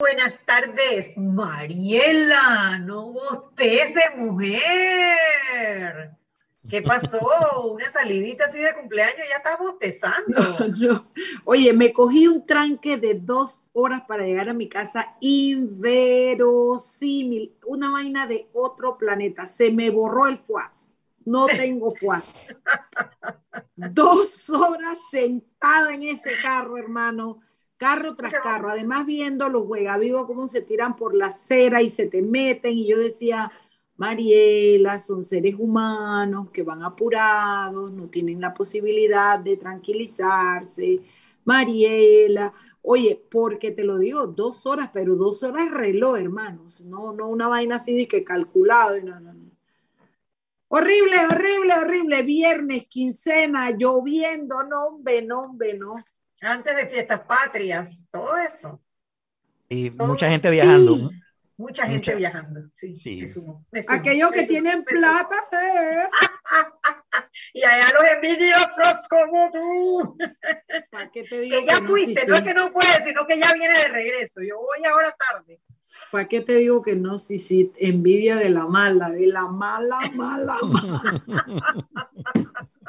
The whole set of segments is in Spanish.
Buenas tardes, Mariela, no bostece, mujer. ¿Qué pasó? Una salidita así de cumpleaños, ya estás bostezando. Oye, me cogí un tranque de dos horas para llegar a mi casa inverosímil, una vaina de otro planeta. Se me borró el fuaz. No tengo fuaz. dos horas sentada en ese carro, hermano carro tras carro, además viendo los juegavivos cómo se tiran por la acera y se te meten, y yo decía, Mariela, son seres humanos que van apurados, no tienen la posibilidad de tranquilizarse. Mariela, oye, porque te lo digo, dos horas, pero dos horas reloj, hermanos, no, no una vaina así de que calculado, no, no, no. Horrible, horrible, horrible. Viernes, quincena, lloviendo, no, hombre, no, hombre, no antes de fiestas patrias, todo eso. Y mucha gente viajando. Mucha gente viajando, sí. Aquellos que tienen plata, ¿eh? y allá los envidiosos como tú. ¿Para qué te digo que ya fuiste, no es que no puedes, sino que ya viene de regreso. Yo voy ahora tarde. ¿Para qué te digo que no? Sí, sí, envidia de la mala, de la mala, mala, mala.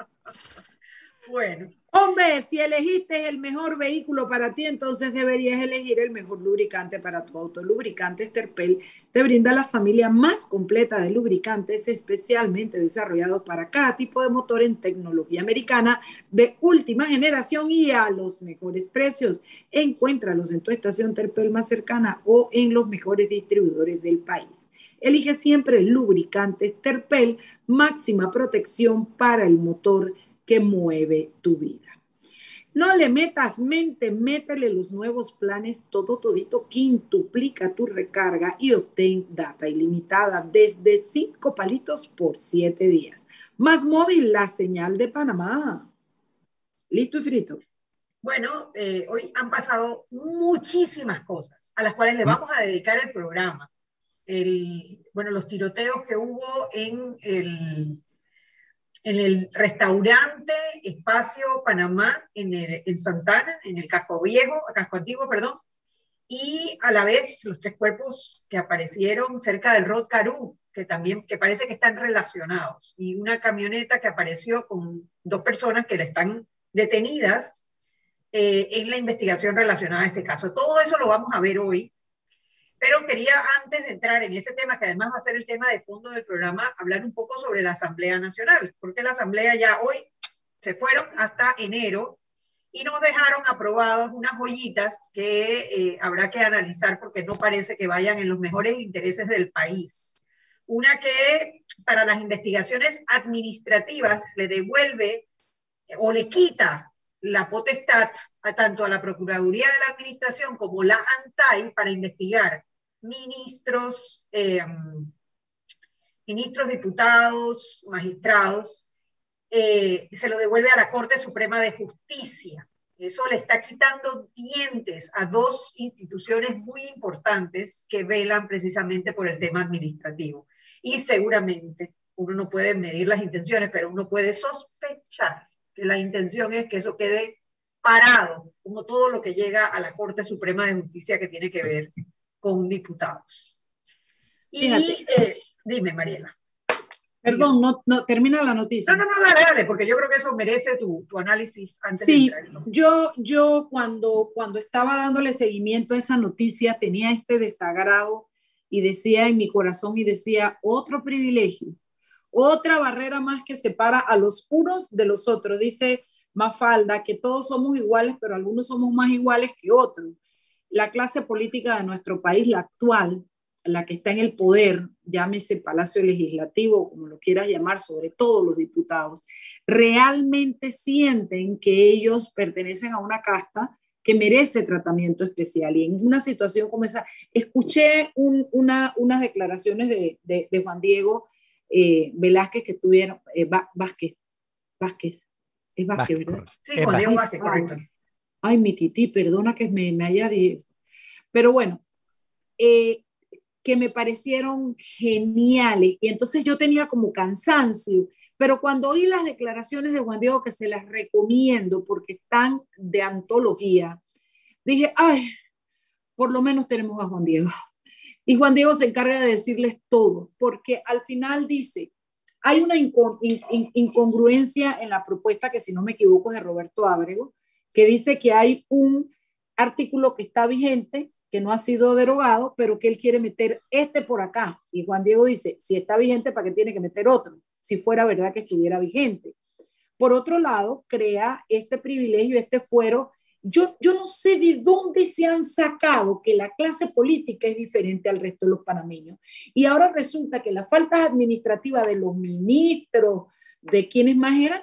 bueno. Hombre, si elegiste el mejor vehículo para ti, entonces deberías elegir el mejor lubricante para tu auto. Lubricante Terpel te brinda la familia más completa de lubricantes especialmente desarrollados para cada tipo de motor en tecnología americana de última generación y a los mejores precios. Encuéntralos en tu estación Terpel más cercana o en los mejores distribuidores del país. Elige siempre lubricantes Terpel, máxima protección para el motor que mueve tu vida. No le metas mente, métele los nuevos planes, todo todito, quintuplica tu recarga y obtén data ilimitada desde cinco palitos por siete días. Más móvil, la señal de Panamá. ¿Listo y frito? Bueno, eh, hoy han pasado muchísimas cosas a las cuales le vamos a dedicar el programa. El, bueno, los tiroteos que hubo en el en el restaurante Espacio Panamá en, en Santana, en el casco viejo, casco antiguo, perdón, y a la vez los tres cuerpos que aparecieron cerca del Rod Caru, que también que parece que están relacionados, y una camioneta que apareció con dos personas que le están detenidas eh, en la investigación relacionada a este caso. Todo eso lo vamos a ver hoy pero quería, antes de entrar en ese tema, que además va a ser el tema de fondo del programa, hablar un poco sobre la Asamblea Nacional, porque la Asamblea ya hoy se fueron hasta enero y nos dejaron aprobados unas joyitas que eh, habrá que analizar porque no parece que vayan en los mejores intereses del país. Una que para las investigaciones administrativas le devuelve o le quita la potestad a tanto a la Procuraduría de la Administración como la ANTAI para investigar ministros, eh, ministros, diputados, magistrados, eh, se lo devuelve a la Corte Suprema de Justicia. Eso le está quitando dientes a dos instituciones muy importantes que velan precisamente por el tema administrativo. Y seguramente uno no puede medir las intenciones, pero uno puede sospechar que la intención es que eso quede parado, como todo lo que llega a la Corte Suprema de Justicia que tiene que ver con diputados. Y eh, dime, Mariela. Perdón, no, no, termina la noticia. No, no, no, dale, dale, porque yo creo que eso merece tu, tu análisis antes sí, de entrar. Yo, yo cuando, cuando estaba dándole seguimiento a esa noticia tenía este desagrado y decía en mi corazón y decía otro privilegio, otra barrera más que separa a los unos de los otros. Dice Mafalda que todos somos iguales, pero algunos somos más iguales que otros la clase política de nuestro país, la actual, la que está en el poder, llámese Palacio Legislativo, como lo quieras llamar, sobre todo los diputados, realmente sienten que ellos pertenecen a una casta que merece tratamiento especial. Y en una situación como esa, escuché una, unas declaraciones de, de, Juan Diego eh, Velázquez que tuvieron, eh, Vázquez, Vázquez, es Vázquez, ¿verdad? Sí, Juan Diego Vázquez, correcto ay, mi tití, perdona que me, haya dicho. Pero bueno, eh, que me parecieron geniales. Y entonces yo tenía como cansancio. Pero cuando oí las declaraciones de Juan Diego, que se las recomiendo porque están de antología, dije, ay, por lo menos tenemos a Juan Diego. Y Juan Diego se encarga de decirles todo, porque al final dice, hay una incongruencia en la propuesta que, si no me equivoco, es de Roberto Ábrego, que dice que hay un artículo que está vigente, que no ha sido derogado, pero que él quiere meter este por acá. Y Juan Diego dice, si está vigente, ¿para qué tiene que meter otro? Si fuera verdad que estuviera vigente. Por otro lado, crea este privilegio, este fuero. Yo, yo no sé de dónde se han sacado que la clase política es diferente al resto de los panameños. Y ahora resulta que la falta administrativa de los ministros, de quienes más eran,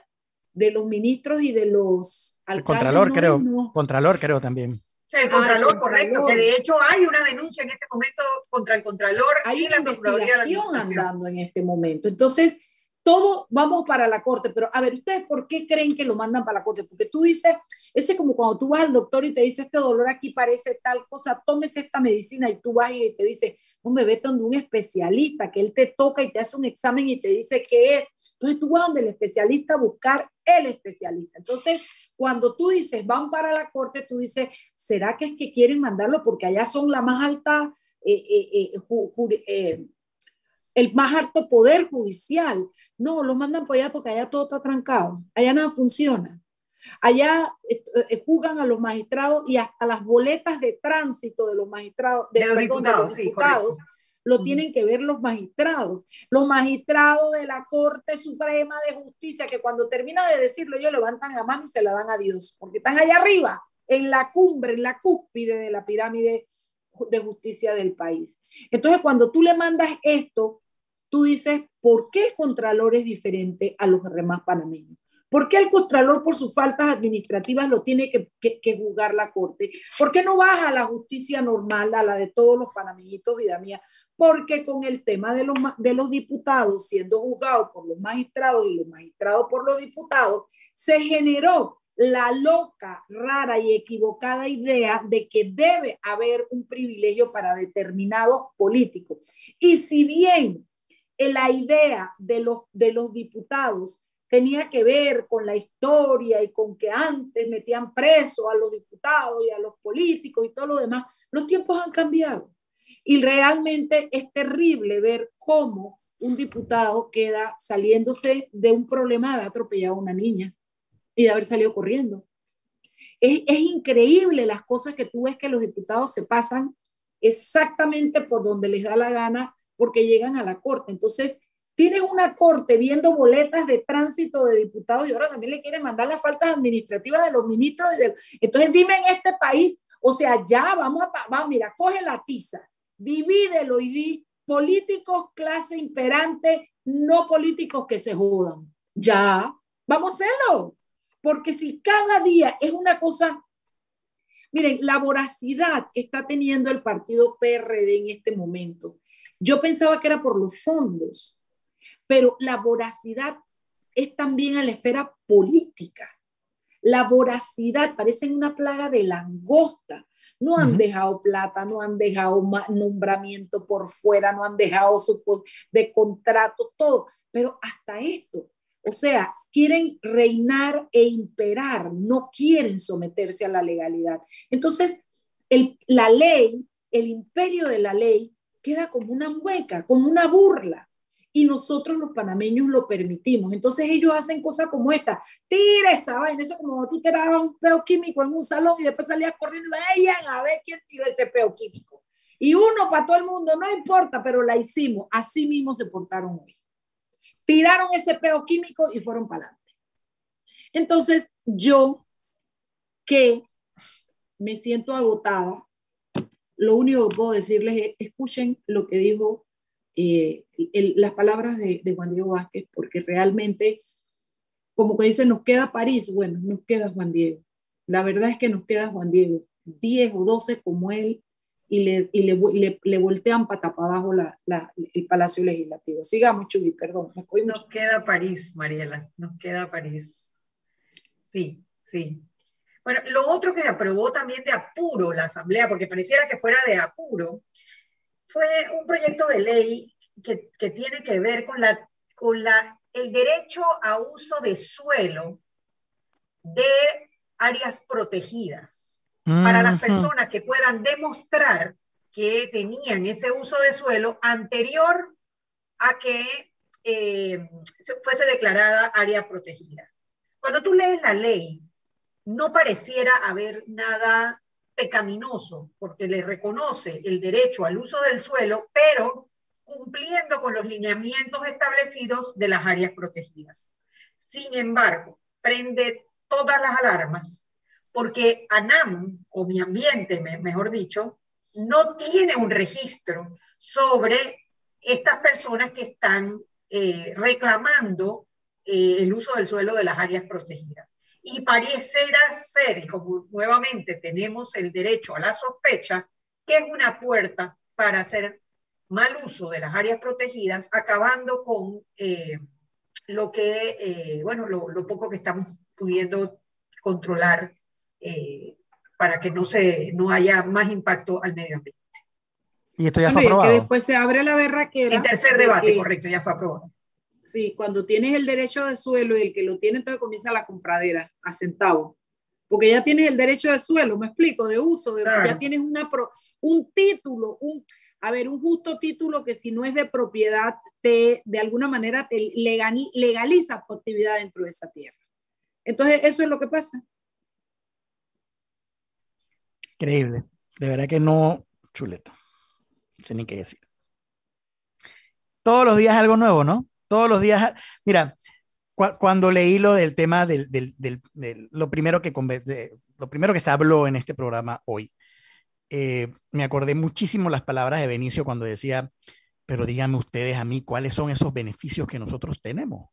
de los ministros y de los alcaldes. El Contralor, creo. Contralor, creo también. Sí, el Contralor, ah, correcto, que de hecho hay una denuncia en este momento contra el Contralor. Hay una investigación andando en este momento. Entonces, todo vamos para la corte, pero a ver, ¿ustedes por qué creen que lo mandan para la corte? Porque tú dices, ese como cuando tú vas al doctor y te dice, este dolor aquí parece tal cosa, tómese esta medicina y tú vas y te dice, no me vete donde un especialista, que él te toca y te hace un examen y te dice qué es. Entonces tú vas donde el especialista a buscar el especialista. Entonces, cuando tú dices, van para la corte, tú dices, ¿será que es que quieren mandarlo porque allá son la más alta, eh, eh, eh, el más alto poder judicial? No, lo mandan por allá porque allá todo está trancado, allá nada funciona. Allá juzgan a los magistrados y hasta las boletas de tránsito de los magistrados, de, los diputados, lo tienen que ver los magistrados. Los magistrados de la Corte Suprema de Justicia, que cuando termina de decirlo, ellos levantan la mano y se la dan a Dios, porque están allá arriba, en la cumbre, en la cúspide de la pirámide de justicia del país. Entonces, cuando tú le mandas esto, tú dices, ¿por qué el Contralor es diferente a los demás panameños? ¿Por qué el Contralor por sus faltas administrativas lo tiene que, que, juzgar la Corte? ¿Por qué no baja a la justicia normal, a la de todos los panameñitos, vida mía? Porque con el tema de los, de los diputados siendo juzgados por los magistrados y los magistrados por los diputados, se generó la loca, rara y equivocada idea de que debe haber un privilegio para determinados políticos. Y si bien la idea de los, de los diputados tenía que ver con la historia y con que antes metían preso a los diputados y a los políticos y todo lo demás, los tiempos han cambiado. Y realmente es terrible ver cómo un diputado queda saliéndose de un problema de haber atropellado a una niña y de haber salido corriendo. Es, es increíble las cosas que tú ves que los diputados se pasan exactamente por donde les da la gana porque llegan a la corte. Entonces, Tienes una corte viendo boletas de tránsito de diputados y ahora también le quieren mandar las faltas administrativas de los ministros. Entonces dime en este país, o sea, ya vamos a, vamos, mira, coge la tiza, divídelo y di políticos clase imperante, no políticos que se jodan. Ya, vamos a hacerlo. Porque si cada día es una cosa, miren, la voracidad que está teniendo el partido PRD en este momento, yo pensaba que era por los fondos, pero la voracidad es también a la esfera política. La voracidad parece una plaga de langosta. No han dejado plata, no han dejado nombramiento por fuera, no han dejado su de contrato, todo. Pero hasta esto, o sea, quieren reinar e imperar, no quieren someterse a la legalidad. Entonces, la ley, el imperio de la ley, queda como una mueca, como una burla y nosotros los panameños lo permitimos. Entonces ellos hacen cosas como esta, tira esa vaina, eso como tú te dabas un peo químico en un salón y después salías corriendo, vayan a ver quién tiró ese peo químico. Y uno para todo el mundo, no importa, pero la hicimos. Así mismo se portaron hoy. Tiraron ese peo químico y fueron para adelante. Entonces yo que me siento agotada, lo único que puedo decirles es, escuchen lo que dijo eh, las palabras de, Juan Diego Vázquez, porque realmente, como que dice, nos queda París, bueno, nos queda Juan Diego. La verdad es que nos queda Juan Diego, 10 o 12 como él, y le, y le, le, voltean para abajo la, el Palacio Legislativo. Sigamos, Chubi, perdón. Nos queda París, Mariela, nos queda París. Sí, sí. Bueno, lo otro que aprobó también de apuro la Asamblea, porque pareciera que fuera de apuro, fue un proyecto de ley que, que tiene que ver con, la, con la, el derecho a uso de suelo de áreas protegidas. para las personas que puedan demostrar que tenían ese uso de suelo anterior a que eh, fuese declarada área protegida. Cuando tú lees la ley, no pareciera haber nada pecaminoso, porque le reconoce el derecho al uso del suelo, pero cumpliendo con los lineamientos establecidos de las áreas protegidas. Sin embargo, prende todas las alarmas porque ANAM, o mi ambiente, mejor dicho, no tiene un registro sobre estas personas que están eh, reclamando eh, el uso del suelo de las áreas protegidas. Y pareciera ser, como nuevamente tenemos el derecho a la sospecha, que es una puerta para hacer mal uso de las áreas protegidas, acabando con eh, lo que, eh, bueno, lo, poco que estamos pudiendo controlar eh, para que no, se, no haya más impacto al medio ambiente. Y esto ya fue aprobado. Que después se abre la berraquera. El tercer debate, correcto, ya fue aprobado. Sí, cuando tienes el derecho de suelo y el que lo tiene, entonces comienza la compradera a centavos. Porque ya tienes el derecho de suelo, me explico, de uso, de, ya tienes una un título, un, a ver, un justo título que si no es de propiedad, te, de alguna manera te legaliza tu actividad dentro de esa tierra. Entonces, eso es lo que pasa. Increíble. De verdad que no, chuleta. No sé ni qué decir. Todos los días algo nuevo, ¿no? Todos los días, mira, cuando leí lo del tema del, lo, primero que, lo primero que se habló en este programa hoy, eh, me acordé muchísimo las palabras de Benicio cuando decía, pero díganme ustedes a mí cuáles son esos beneficios que nosotros tenemos,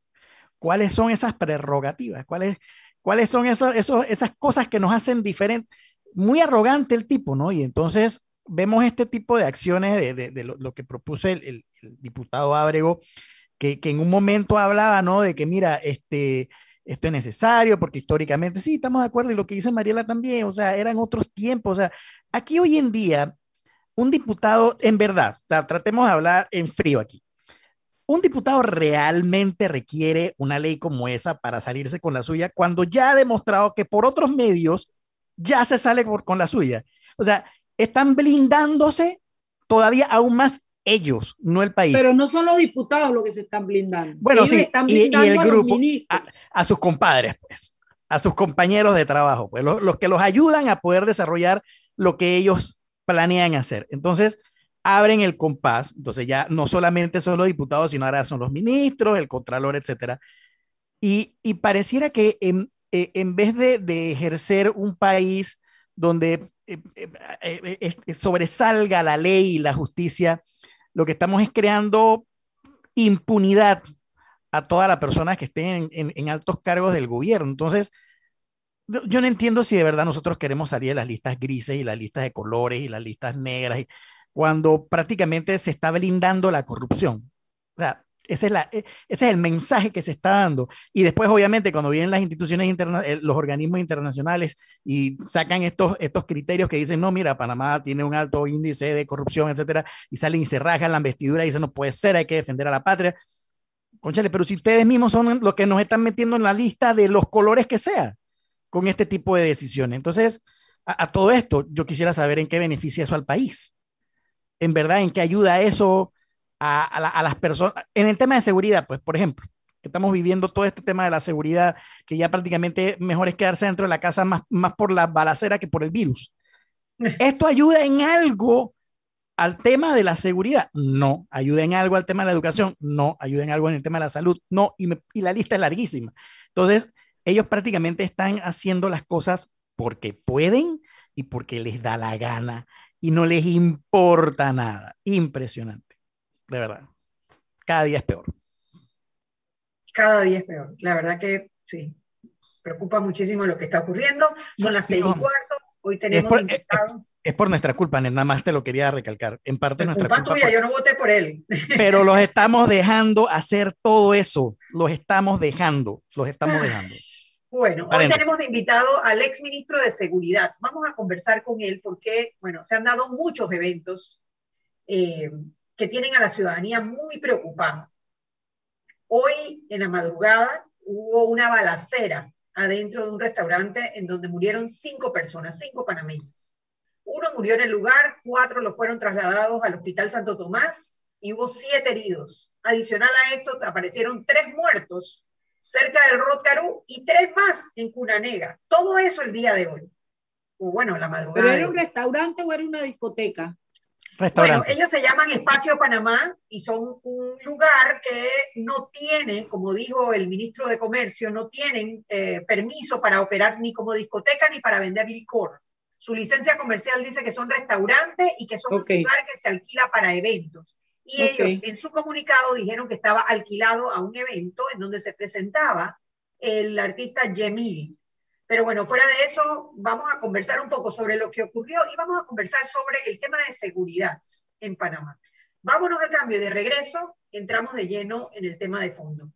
cuáles son esas prerrogativas, cuáles, cuáles son esos, esas cosas que nos hacen diferente, muy arrogante el tipo, ¿no? Y entonces vemos este tipo de acciones de, lo, que propuso el, el, diputado Ábrego, que, en un momento hablaba, ¿no? De que, mira, este, esto es necesario porque históricamente, sí, estamos de acuerdo y lo que dice Mariela también, o sea, eran otros tiempos, o sea, aquí hoy en día, un diputado, en verdad, tratemos de hablar en frío aquí, un diputado realmente requiere una ley como esa para salirse con la suya cuando ya ha demostrado que por otros medios ya se sale con la suya. O sea, están blindándose todavía aún más ellos, no el país. Pero no son los diputados los que se están blindando. Bueno, sí, y, el grupo, a, sus compadres, pues, a sus compañeros de trabajo, pues, los, que los ayudan a poder desarrollar lo que ellos planean hacer. Entonces, abren el compás, entonces ya no solamente son los diputados, sino ahora son los ministros, el contralor, etcétera. Y, y pareciera que en, eh, en vez de, de, ejercer un país donde eh, eh, sobresalga la ley y la justicia, lo que estamos es creando impunidad a todas las personas que estén en, altos cargos del gobierno. Entonces, yo no entiendo si de verdad nosotros queremos salir de las listas grises y las listas de colores y las listas negras, cuando prácticamente se está blindando la corrupción. O sea, ese es, la, e, ese es el mensaje que se está dando. Y después, obviamente, cuando vienen las instituciones internacionales, los organismos internacionales y sacan estos, estos criterios que dicen, no, mira, Panamá tiene un alto índice de corrupción, etcétera, y salen y se rajan la vestidura y dicen, no puede ser, hay que defender a la patria. Conchale, pero si ustedes mismos son los que nos están metiendo en la lista de los colores que sea con este tipo de decisiones. Entonces, a, a todo esto, yo quisiera saber en qué beneficia eso al país. En verdad, en qué ayuda eso a, las personas. En el tema de seguridad, pues, por ejemplo, que estamos viviendo todo este tema de la seguridad, que ya prácticamente mejor es quedarse dentro de la casa más, más por la balacera que por el virus. ¿Esto ayuda en algo al tema de la seguridad? No. ¿Ayuda en algo al tema de la educación? No. ¿Ayuda en algo en el tema de la salud? No. Y, y la lista es larguísima. Entonces, ellos prácticamente están haciendo las cosas porque pueden y porque les da la gana y no les importa nada. Impresionante de verdad. Cada día es peor. Cada día es peor. La verdad que sí. Preocupa muchísimo lo que está ocurriendo. Son las seis y cuarto. Hoy tenemos es por, es, por nuestra culpa, nada más te lo quería recalcar. En parte es nuestra culpa. tuya, yo no voté por él. Pero los estamos dejando hacer todo eso. Los estamos dejando. Los estamos dejando. Bueno, hoy tenemos de invitado al ex ministro de Seguridad. Vamos a conversar con él porque, bueno, se han dado muchos eventos eh, que tienen a la ciudadanía muy preocupada. Hoy, en la madrugada, hubo una balacera adentro de un restaurante en donde murieron cinco personas, cinco panameños. Uno murió en el lugar, cuatro lo fueron trasladados al Hospital Santo Tomás y hubo siete heridos. Adicional a esto, aparecieron tres muertos cerca del Rotcarú y tres más en Cunanega. Todo eso el día de hoy. O bueno, la madrugada. ¿Pero era un restaurante o era una discoteca? Bueno, ellos se llaman Espacio Panamá y son un lugar que no tiene, como dijo el ministro de Comercio, no tienen eh, permiso para operar ni como discoteca ni para vender licor. Su licencia comercial dice que son restaurantes y que son un lugar que se alquila para eventos. Y ellos en su comunicado dijeron que estaba alquilado a un evento en donde se presentaba el artista Yemil. Pero bueno, fuera de eso, vamos a conversar un poco sobre lo que ocurrió y vamos a conversar sobre el tema de seguridad en Panamá. Vámonos al cambio de regreso, entramos de lleno en el tema de fondo.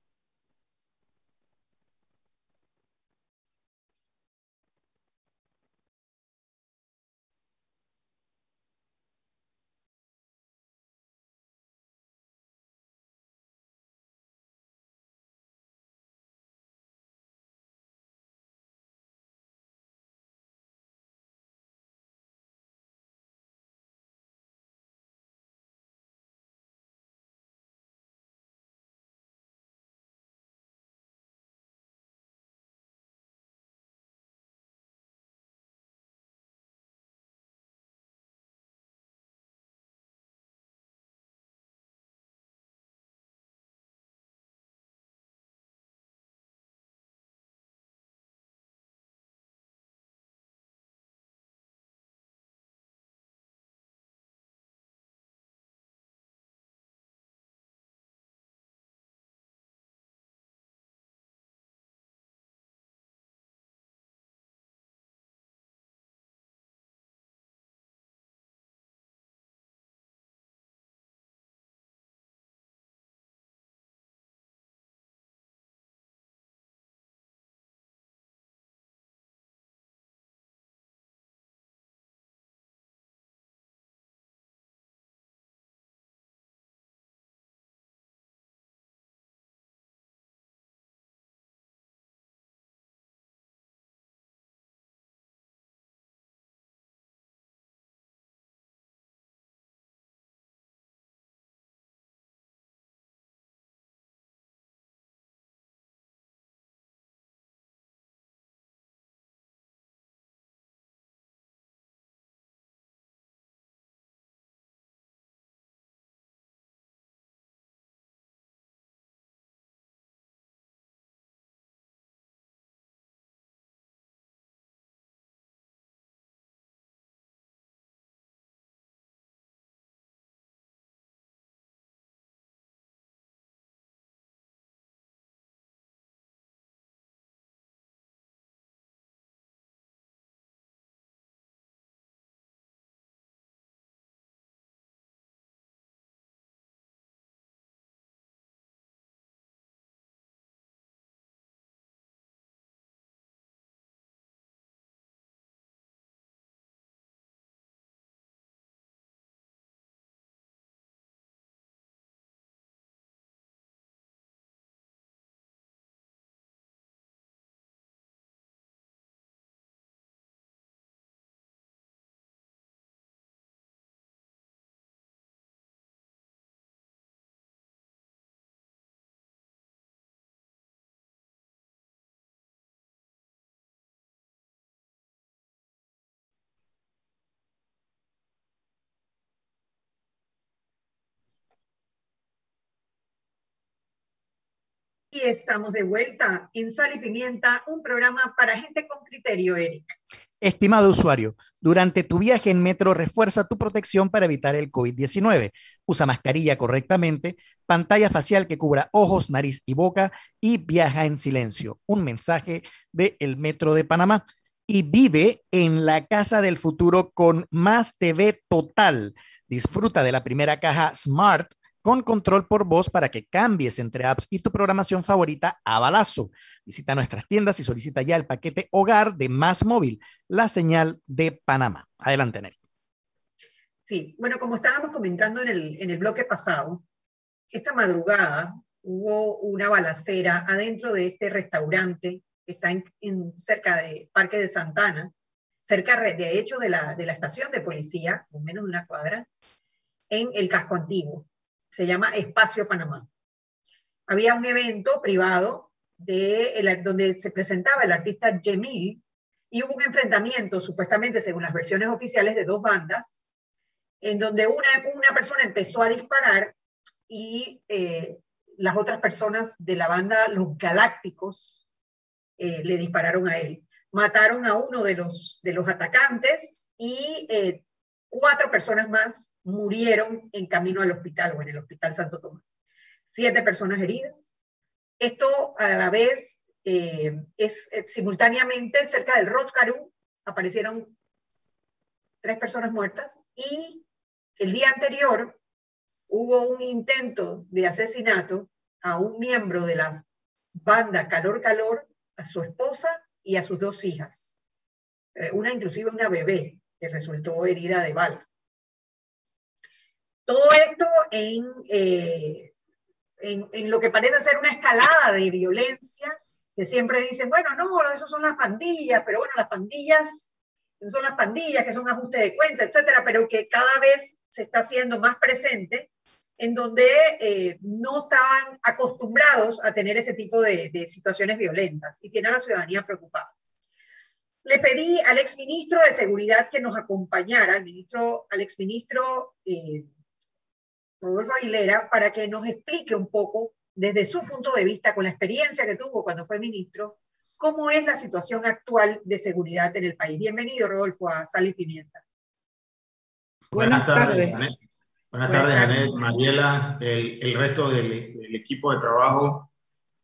Y estamos de vuelta en Sal y Pimienta, un programa para gente con criterio, Eric. Estimado usuario, durante tu viaje en metro refuerza tu protección para evitar el COVID-19. Usa mascarilla correctamente, pantalla facial que cubra ojos, nariz y boca y viaja en silencio. Un mensaje de el Metro de Panamá. Y vive en la casa del futuro con más TV total. Disfruta de la primera caja Smart con control por voz para que cambies entre apps y tu programación favorita a balazo. Visita nuestras tiendas y solicita ya el paquete hogar de Más Móvil, la señal de Panamá. Adelante, Nelly. Sí, bueno, como estábamos comentando en el, en el bloque pasado, esta madrugada hubo una balacera adentro de este restaurante está en, cerca de Parque de Santana, cerca de hecho de la, de la estación de policía, o menos de una cuadra, en el casco antiguo. Se llama Espacio Panamá. Había un evento privado de donde se presentaba el artista Jemil y hubo un enfrentamiento, supuestamente según las versiones oficiales, de dos bandas, en donde una, una persona empezó a disparar y eh, las otras personas de la banda Los Galácticos eh, le dispararon a él. Mataron a uno de los, de los atacantes y eh, cuatro personas más murieron en camino al hospital o en el Hospital Santo Tomás. Siete personas heridas. Esto a la vez eh, es simultáneamente cerca del Rotcaru aparecieron tres personas muertas y el día anterior hubo un intento de asesinato a un miembro de la banda Calor Calor, a su esposa y a sus dos hijas. Eh, una inclusive una bebé que resultó herida de bala. Todo esto en, eh, en, en, lo que parece ser una escalada de violencia, que siempre dicen, bueno, no, eso son las pandillas, pero bueno, las pandillas son las pandillas, que son ajustes de cuenta, etcétera, pero que cada vez se está haciendo más presente en donde eh, no estaban acostumbrados a tener ese tipo de, situaciones violentas y tiene a la ciudadanía preocupada. Le pedí al exministro de Seguridad que nos acompañara, al, ministro, al exministro eh, Rodolfo Aguilera, para que nos explique un poco, desde su punto de vista, con la experiencia que tuvo cuando fue ministro, cómo es la situación actual de seguridad en el país. Bienvenido, Rodolfo, a Sal y Pimienta. Buenas, tardes. Buenas tardes, Janet, Mariela, el, resto del, equipo de trabajo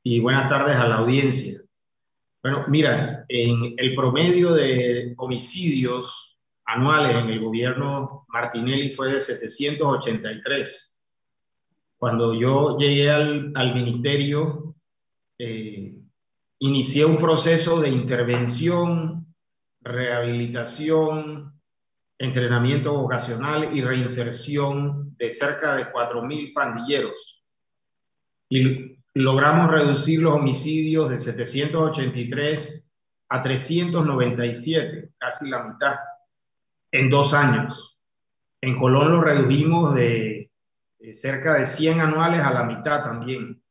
y buenas tardes a la audiencia. Bueno, mira, en el promedio de homicidios anuales en el gobierno Martinelli fue de 783. Cuando yo llegué al, ministerio, eh, inicié un proceso de intervención, rehabilitación, entrenamiento vocacional y reinserción de cerca de 4.000 pandilleros. Y logramos reducir los homicidios de 783 a 397, casi la mitad, en dos años. En Colón lo redujimos de, cerca de 100 anuales a la mitad también.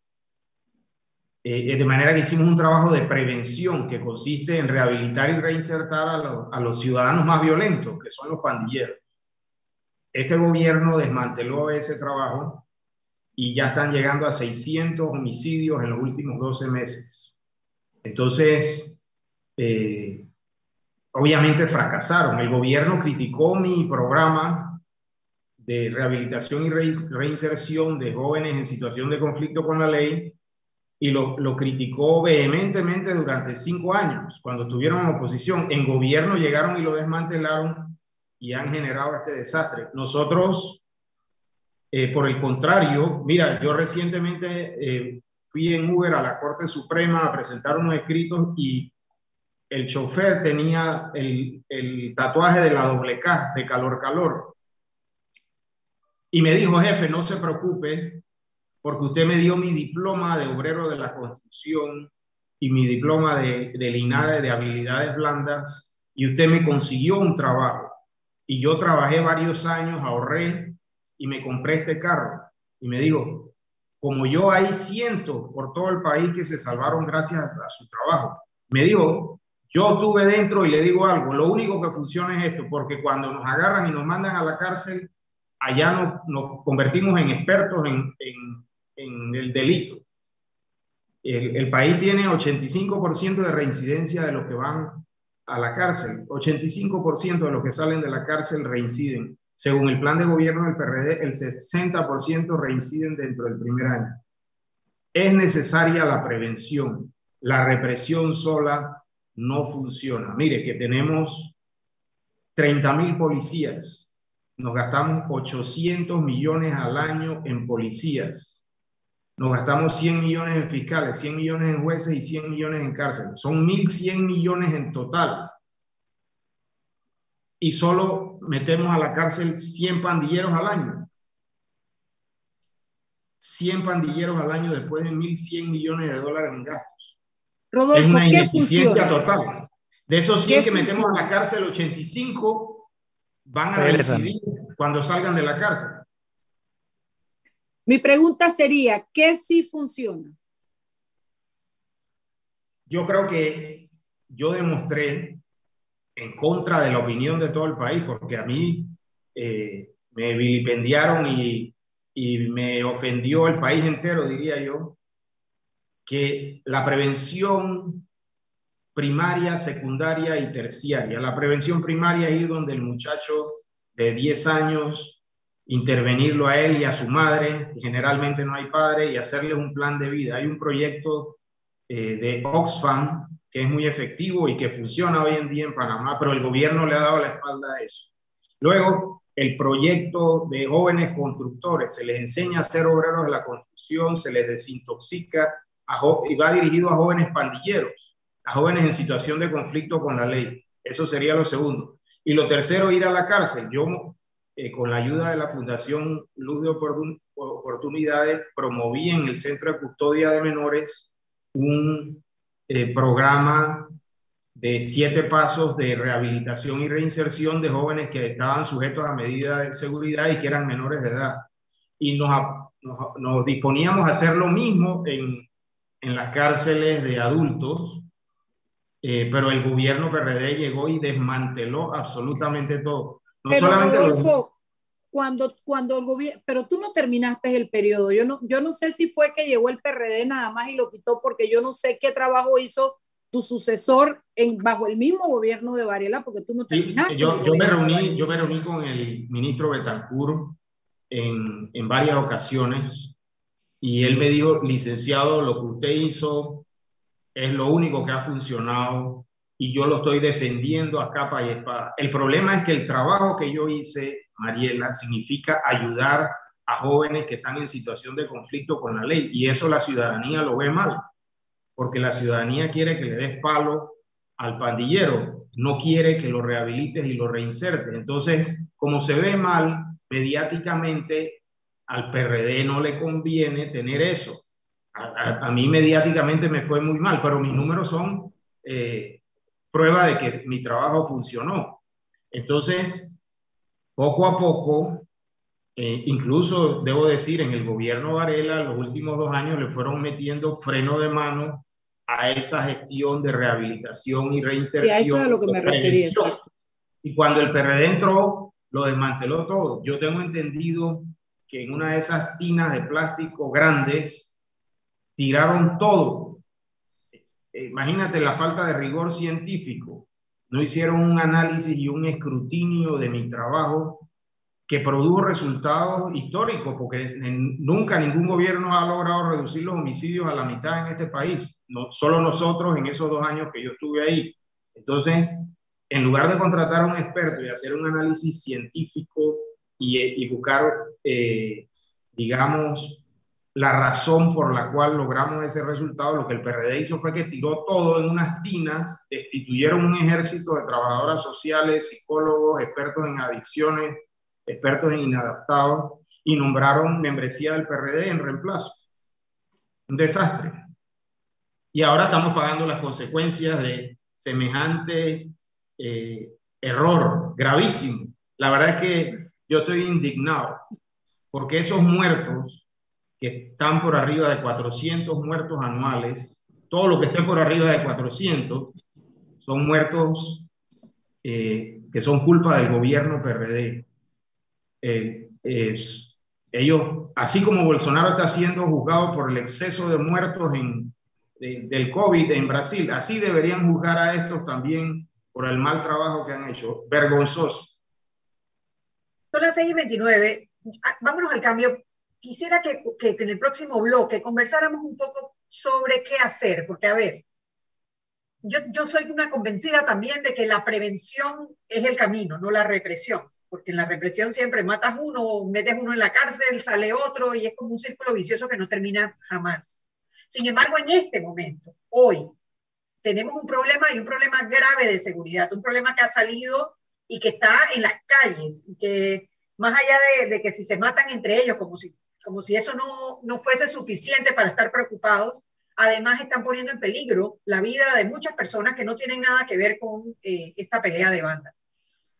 Eh, de manera que hicimos un trabajo de prevención que consiste en rehabilitar y reinsertar a, los ciudadanos más violentos, que son los pandilleros. Este gobierno desmanteló ese trabajo y ya están llegando a 600 homicidios en los últimos 12 meses. Entonces, eh, obviamente fracasaron. El gobierno criticó mi programa de rehabilitación y reinserción de jóvenes en situación de conflicto con la ley y lo, lo, criticó vehementemente durante cinco años, cuando estuvieron en oposición. En gobierno llegaron y lo desmantelaron y han generado este desastre. Nosotros, eh, por el contrario, mira, yo recientemente eh, fui en Uber a la Corte Suprema a presentar unos escritos y el chofer tenía el, tatuaje de la doble K, de calor, calor. Y me dijo, jefe, no se preocupe, porque usted me dio mi diploma de obrero de la construcción y mi diploma de, de LINADE de habilidades blandas y usted me consiguió un trabajo. Y yo trabajé varios años, ahorré y me compré este carro. Y me dijo, como yo hay cientos por todo el país que se salvaron gracias a su trabajo. Me dijo, yo estuve dentro y le digo algo, lo único que funciona es esto, porque cuando nos agarran y nos mandan a la cárcel, allá nos, nos convertimos en expertos en, el delito. El, país tiene 85% de reincidencia de los que van a la cárcel. 85% de los que salen de la cárcel reinciden. Según el plan de gobierno del PRD, el 60% reinciden dentro del primer año. Es necesaria la prevención. La represión sola no funciona. Mire que tenemos 30 mil policías. Nos gastamos 800 millones al año en policías nos gastamos 100 millones en fiscales, 100 millones en jueces y 100 millones en cárceles. Son 1.100 millones en total. Y solo metemos a la cárcel 100 pandilleros al año. 100 pandilleros al año después de 1.100 millones de dólares en gastos. Rodolfo, es una ¿qué ineficiencia funciona? total. De esos 100 ¿Qué que metemos funciona? la cárcel, 85 van a Regresan. reincidir cuando salgan de la cárcel. Mi pregunta sería, ¿qué sí funciona? Yo creo que yo demostré en contra de la opinión de todo el país, porque a mí eh, me vilipendiaron y, y me ofendió el país entero, diría yo, que la prevención primaria, secundaria y terciaria. La prevención primaria es ir donde el muchacho de 10 años, intervenirlo a él y a su madre, generalmente no hay padre, y hacerle un plan de vida. Hay un proyecto eh, de Oxfam que es muy efectivo y que funciona hoy en día en Panamá, pero el gobierno le ha dado la espalda a eso. Luego, el proyecto de jóvenes constructores, se les enseña a ser obreros de la construcción, se les desintoxica y va dirigido a jóvenes pandilleros, a jóvenes en situación de conflicto con la ley. Eso sería lo segundo. Y lo tercero, ir a la cárcel. Yo, eh, con la ayuda de la Fundación Luz de Oportun Oportunidades, promoví en el Centro de Custodia de Menores un eh, programa de siete pasos de rehabilitación y reinserción de jóvenes que estaban sujetos a medidas de seguridad y que eran menores de edad. Y nos, nos, nos disponíamos a hacer lo mismo en, en las cárceles de adultos, eh, pero el gobierno PRD llegó y desmanteló absolutamente todo. No pero solamente Rodolfo, los... cuando, cuando el gobierno, pero tú no terminaste el periodo, yo no, yo no sé si fue que llegó el PRD nada más y lo quitó, porque yo no sé qué trabajo hizo tu sucesor en, bajo el mismo gobierno de Varela, porque tú no terminaste. Sí, yo, yo, me reuní, yo me reuní con el ministro Betancourt en, en varias ocasiones y él me dijo, licenciado, lo que usted hizo es lo único que ha funcionado y yo lo estoy defendiendo a capa y espada. El problema es que el trabajo que yo hice, Mariela, significa ayudar a jóvenes que están en situación de conflicto con la ley y eso la ciudadanía lo ve mal, porque la ciudadanía quiere que le des palo al pandillero, no quiere que lo rehabilites y lo reinsertes. Entonces, como se ve mal mediáticamente, al PRD no le conviene tener eso. A, a, a, mí mediáticamente me fue muy mal, pero mis números son eh, prueba de que mi trabajo funcionó. Entonces, poco a poco, eh, incluso debo decir, en el gobierno Varela, los últimos dos años le fueron metiendo freno de mano a esa gestión de rehabilitación y reinserción. Y a eso es a lo que me refería. Y cuando el PRD entró, lo desmanteló todo. Yo tengo entendido que en una de esas tinas de plástico grandes tiraron todo. Imagínate la falta de rigor científico. No hicieron un análisis y un escrutinio de mi trabajo que produjo resultados históricos, porque nunca ningún gobierno ha logrado reducir los homicidios a la mitad en este país. No, solo nosotros en esos dos años que yo estuve ahí. Entonces, en lugar de contratar a un experto y hacer un análisis científico y, y buscar, eh, digamos, la razón por la cual logramos ese resultado, lo que el PRD hizo fue que tiró todo en unas tinas, destituyeron un ejército de trabajadoras sociales, psicólogos, expertos en adicciones, expertos en inadaptados, y nombraron membresía del PRD en reemplazo. Un desastre. Y ahora estamos pagando las consecuencias de semejante eh, error gravísimo. La verdad es que yo estoy indignado porque esos muertos que están por arriba de 400 muertos anuales, todo lo que esté por arriba de 400 son muertos eh, que son culpa del gobierno PRD. Eh, es, ellos, así como Bolsonaro está siendo juzgado por el exceso de muertos en, de, del COVID en Brasil, así deberían juzgar a estos también por el mal trabajo que han hecho. Vergonzoso. Son las 6 y 29. Vámonos al cambio quisiera que, que, en el próximo bloque conversáramos un poco sobre qué hacer, porque a ver, yo, yo soy una convencida también de que la prevención es el camino, no la represión, porque en la represión siempre matas uno, metes uno en la cárcel, sale otro y es como un círculo vicioso que no termina jamás. Sin embargo, en este momento, hoy, tenemos un problema y un problema grave de seguridad, un problema que ha salido y que está en las calles, y que más allá de, de, que si se matan entre ellos, como si, como si eso no, no fuese suficiente para estar preocupados, Además, están poniendo en peligro la vida de muchas personas que no tienen nada que ver con eh, esta pelea de bandas.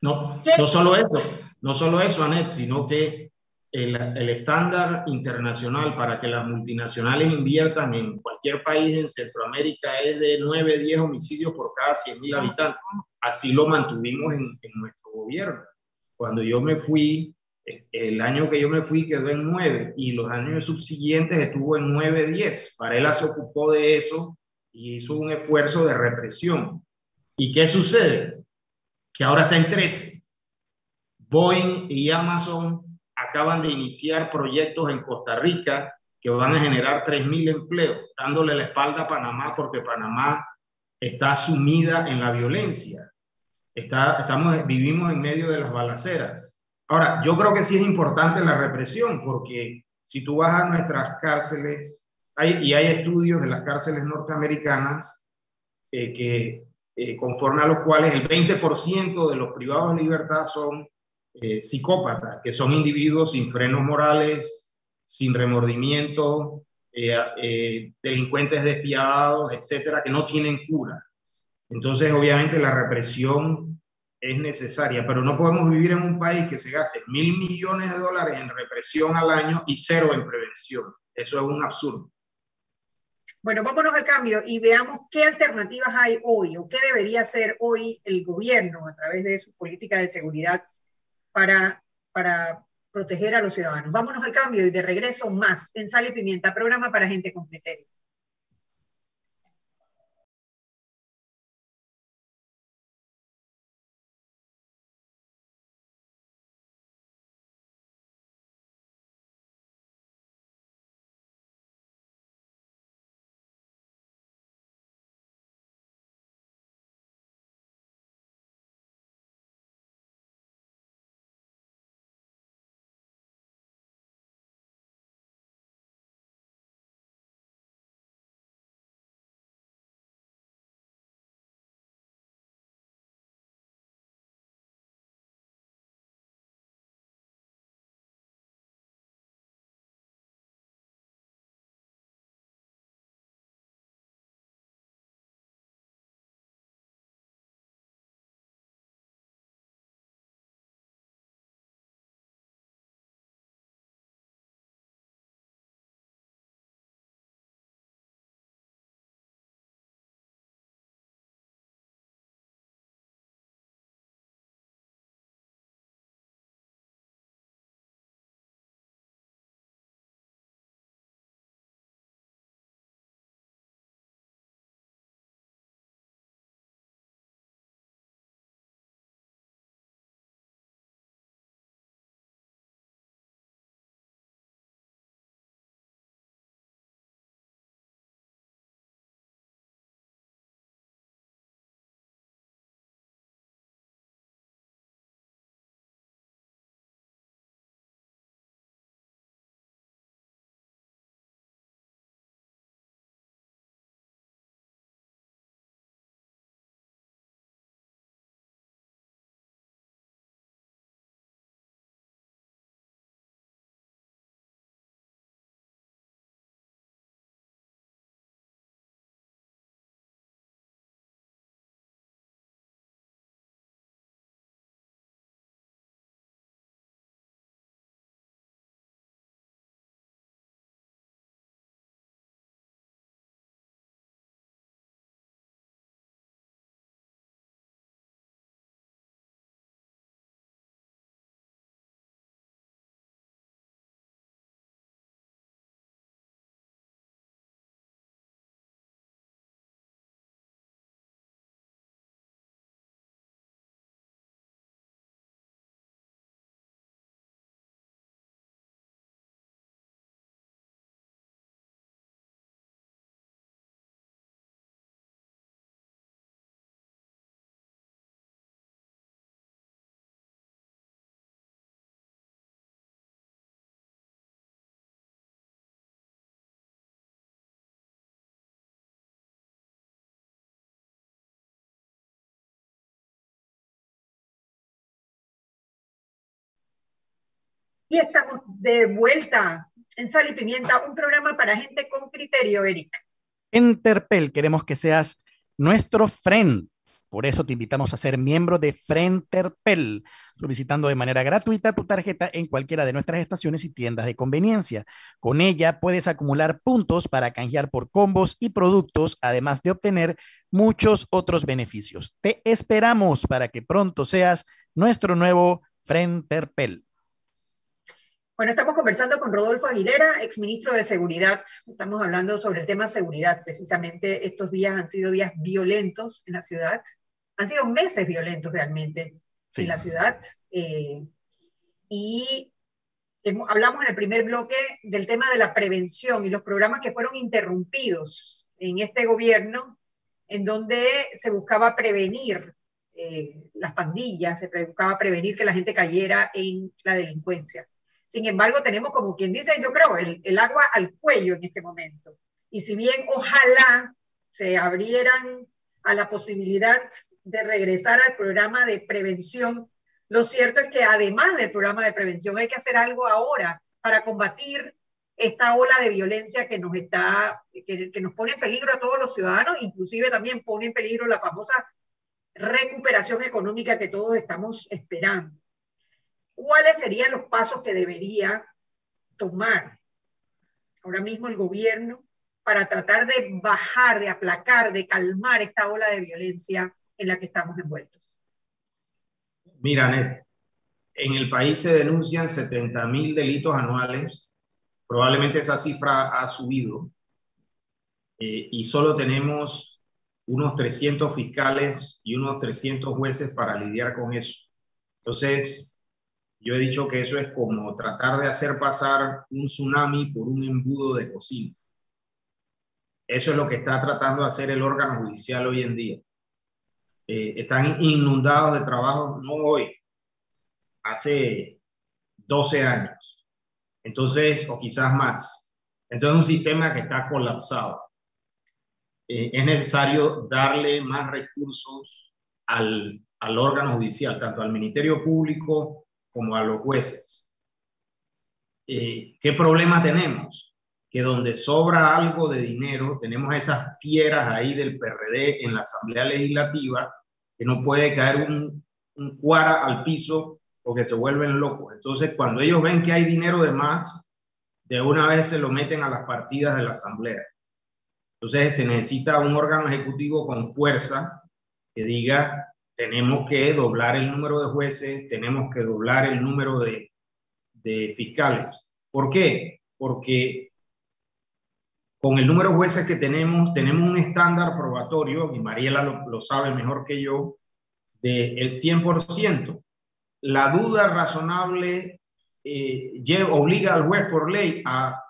No, no solo eso, no solo eso, Anet, sino que el, el, estándar internacional para que las multinacionales inviertan en cualquier país en Centroamérica es de 9, 10 homicidios por cada 100 mil habitantes. Así lo mantuvimos en, en nuestro gobierno. Cuando yo me fui, el año que yo me fui quedó en 9 y los años subsiguientes estuvo en 9, 10. Varela se ocupó de eso y hizo un esfuerzo de represión. ¿Y qué sucede? Que ahora está en 13. Boeing y Amazon acaban de iniciar proyectos en Costa Rica que van a generar 3.000 empleos, dándole la espalda a Panamá porque Panamá está sumida en la violencia. Está, estamos, vivimos en medio de las balaceras. Ahora, yo creo que sí es importante la represión, porque si tú vas a nuestras cárceles, y hay estudios de las cárceles norteamericanas eh, que eh, conforme a los cuales el 20% de los privados de libertad son eh, psicópatas, que son individuos sin frenos morales, sin remordimiento, delincuentes despiadados, etcétera, que no tienen cura. Entonces, obviamente, la represión es necesaria, pero no podemos vivir en un país que se gaste mil millones de dólares en represión al año y cero en prevención. Eso es un absurdo. Bueno, vámonos al cambio y veamos qué alternativas hay hoy o qué debería hacer hoy el gobierno a través de su política de seguridad para, para proteger a los ciudadanos. Vámonos al cambio y de regreso más en Sal y Pimienta, programa para gente con criterio. Y estamos de vuelta en Sal y Pimienta, un programa para gente con criterio, Eric. Enterpel, queremos que seas nuestro friend. Por eso te invitamos a ser miembro de Frenterpel, solicitando de manera gratuita tu tarjeta en cualquiera de nuestras estaciones y tiendas de conveniencia. Con ella puedes acumular puntos para canjear por combos y productos, además de obtener muchos otros beneficios. Te esperamos para que pronto seas nuestro nuevo Frenterpel. Bueno, estamos conversando con Rodolfo Aguilera, exministro de Seguridad. Estamos hablando sobre el tema seguridad. Precisamente estos días han sido días violentos en la ciudad. Han sido meses violentos realmente en la ciudad. Eh, y hablamos en el primer bloque del tema de la prevención y los programas que fueron interrumpidos en este gobierno, en donde se buscaba prevenir eh, las pandillas, se buscaba prevenir que la gente cayera en la delincuencia. Sin embargo, tenemos como quien dice, yo creo, el, agua al cuello en este momento. Y si bien ojalá se abrieran a la posibilidad de regresar al programa de prevención, lo cierto es que además del programa de prevención hay que hacer algo ahora para combatir esta ola de violencia que nos está, que, que, nos pone en peligro a todos los ciudadanos, inclusive también pone en peligro la famosa recuperación económica que todos estamos esperando. ¿Cuáles serían los pasos que debería tomar ahora mismo el gobierno para tratar de bajar, de aplacar, de calmar esta ola de violencia en la que estamos envueltos? Mira, en el país se denuncian 70 mil delitos anuales. Probablemente esa cifra ha subido eh, y solo tenemos unos 300 fiscales y unos 300 jueces para lidiar con eso. Entonces, yo he dicho que eso es como tratar de hacer pasar un tsunami por un embudo de cocina. Eso es lo que está tratando de hacer el órgano judicial hoy en día. Eh, están inundados de trabajo, no hoy, hace 12 años. Entonces, o quizás más. Entonces, es un sistema que está colapsado. Eh, es necesario darle más recursos al, al órgano judicial, tanto al Ministerio Público como a los jueces. Eh, ¿Qué problema tenemos? Que donde sobra algo de dinero, tenemos esas fieras ahí del PRD en la Asamblea Legislativa, que no puede caer un, un cuara al piso porque se vuelven locos. Entonces, cuando ellos ven que hay dinero de más, de una vez se lo meten a las partidas de la Asamblea. Entonces, se necesita un órgano ejecutivo con fuerza que diga, tenemos que doblar el número de jueces, tenemos que doblar el número de, de fiscales. ¿Por qué? Porque con el número de jueces que tenemos, tenemos un estándar probatorio, y Mariela lo, sabe mejor que yo, del el 100%. La duda razonable eh, obliga al juez por ley a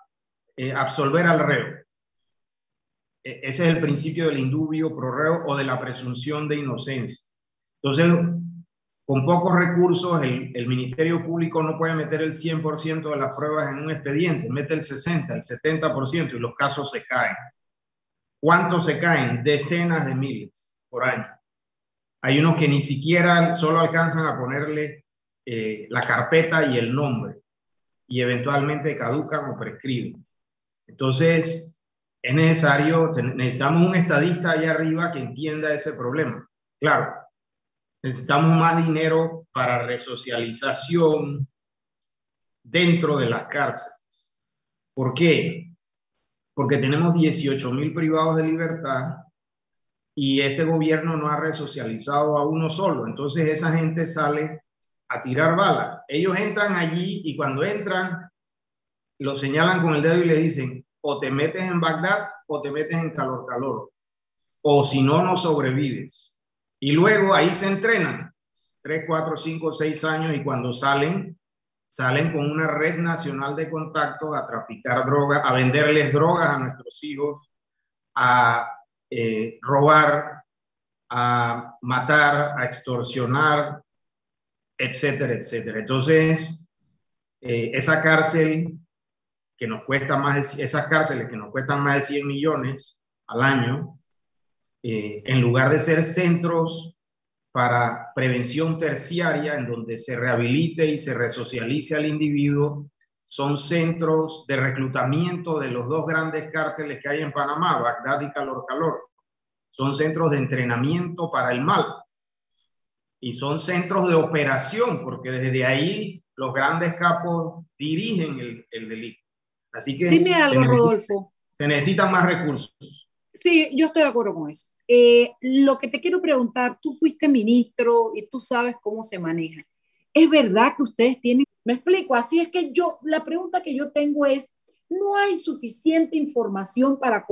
eh, absolver al reo. E, ese es el principio del indubio pro reo o de la presunción de inocencia. Entonces, con pocos recursos, el, Ministerio Público no puede meter el 100% de las pruebas en un expediente, mete el 60, el 70% y los casos se caen. ¿Cuántos se caen? Decenas de miles por año. Hay unos que ni siquiera solo alcanzan a ponerle eh, la carpeta y el nombre y eventualmente caducan o prescriben. Entonces, es necesario, necesitamos un estadista allá arriba que entienda ese problema. Claro, Necesitamos más dinero para resocialización dentro de las cárceles. ¿Por qué? Porque tenemos 18 mil privados de libertad y este gobierno no ha resocializado a uno solo. Entonces esa gente sale a tirar balas. Ellos entran allí y cuando entran lo señalan con el dedo y le dicen o te metes en Bagdad o te metes en calor calor. O si no, no sobrevives. Y luego ahí se entrenan, tres, cuatro, cinco, seis años y cuando salen, salen con una red nacional de contactos a traficar drogas, a venderles drogas a nuestros hijos, a eh, robar, a matar, a extorsionar, etcétera, etcétera. Entonces, eh, esa cárcel que nos cuesta más esas cárceles que nos cuestan más de 100 millones al año, eh, en lugar de ser centros para prevención terciaria, en donde se rehabilite y se resocialice al individuo, son centros de reclutamiento de los dos grandes cárteles que hay en Panamá, Bagdad y Calor Calor. Son centros de entrenamiento para el mal. Y son centros de operación, porque desde ahí los grandes capos dirigen el, el delito. Así que... Dime algo, Rodolfo. Se necesitan más recursos. Sí, yo estoy de acuerdo con eso. Eh, lo que te quiero preguntar, tú fuiste ministro y tú sabes cómo se maneja. ¿Es verdad que ustedes tienen, me explico, así es que yo, la pregunta que yo tengo es, ¿no hay suficiente información para